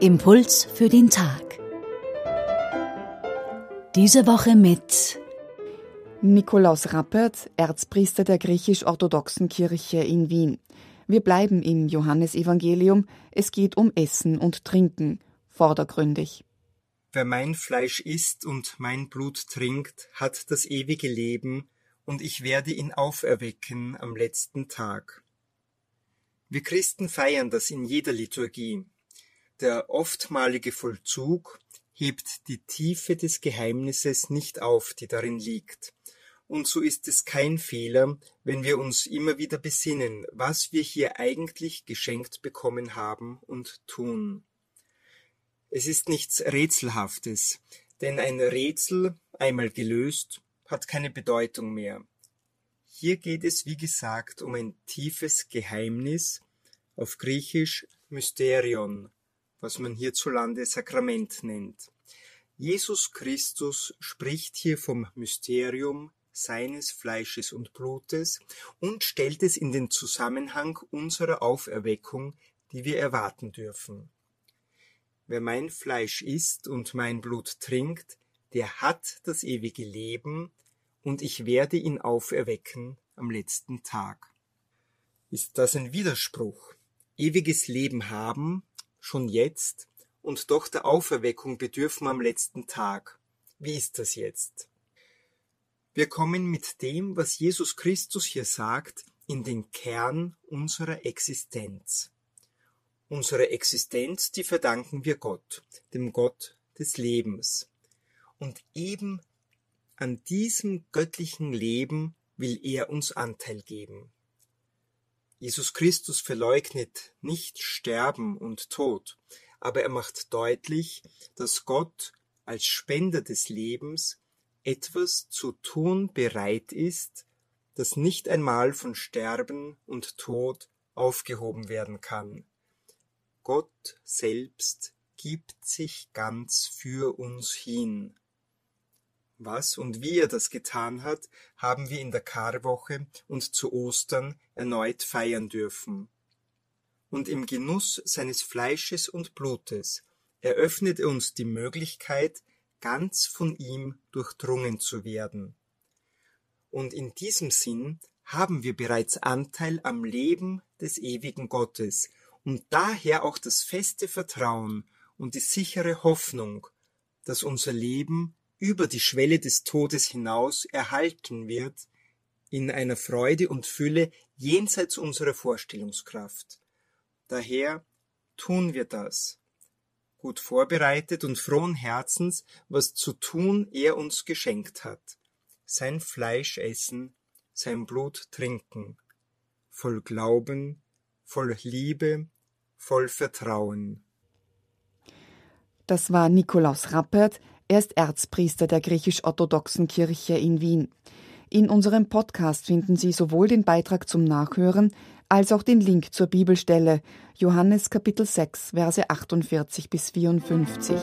Impuls für den Tag. Diese Woche mit Nikolaus Rappert, Erzpriester der griechisch-orthodoxen Kirche in Wien. Wir bleiben im Johannesevangelium. Es geht um Essen und Trinken, vordergründig. Wer mein Fleisch isst und mein Blut trinkt, hat das ewige Leben, und ich werde ihn auferwecken am letzten Tag. Wir Christen feiern das in jeder Liturgie. Der oftmalige Vollzug hebt die Tiefe des Geheimnisses nicht auf, die darin liegt. Und so ist es kein Fehler, wenn wir uns immer wieder besinnen, was wir hier eigentlich geschenkt bekommen haben und tun. Es ist nichts Rätselhaftes, denn ein Rätsel, einmal gelöst, hat keine Bedeutung mehr. Hier geht es, wie gesagt, um ein tiefes Geheimnis, auf Griechisch Mysterion, was man hierzulande Sakrament nennt. Jesus Christus spricht hier vom Mysterium seines Fleisches und Blutes und stellt es in den Zusammenhang unserer Auferweckung, die wir erwarten dürfen. Wer mein Fleisch isst und mein Blut trinkt, der hat das ewige Leben, und ich werde ihn auferwecken am letzten Tag. Ist das ein Widerspruch? Ewiges Leben haben, schon jetzt, und doch der Auferweckung bedürfen am letzten Tag. Wie ist das jetzt? Wir kommen mit dem, was Jesus Christus hier sagt, in den Kern unserer Existenz. Unsere Existenz, die verdanken wir Gott, dem Gott des Lebens. Und eben an diesem göttlichen Leben will er uns Anteil geben. Jesus Christus verleugnet nicht Sterben und Tod, aber er macht deutlich, dass Gott als Spender des Lebens etwas zu tun bereit ist, das nicht einmal von Sterben und Tod aufgehoben werden kann. Gott selbst gibt sich ganz für uns hin. Was und wie er das getan hat, haben wir in der Karwoche und zu Ostern erneut feiern dürfen. Und im Genuss seines Fleisches und Blutes eröffnet er uns die Möglichkeit, ganz von ihm durchdrungen zu werden. Und in diesem Sinn haben wir bereits Anteil am Leben des ewigen Gottes und daher auch das feste Vertrauen und die sichere Hoffnung, dass unser Leben über die Schwelle des Todes hinaus erhalten wird, in einer Freude und Fülle jenseits unserer Vorstellungskraft. Daher tun wir das, gut vorbereitet und frohen Herzens, was zu tun er uns geschenkt hat, sein Fleisch essen, sein Blut trinken, voll Glauben, voll Liebe, voll Vertrauen. Das war Nikolaus Rappert, er ist Erzpriester der griechisch-orthodoxen Kirche in Wien. In unserem Podcast finden Sie sowohl den Beitrag zum Nachhören als auch den Link zur Bibelstelle Johannes Kapitel 6 Verse 48 bis 54.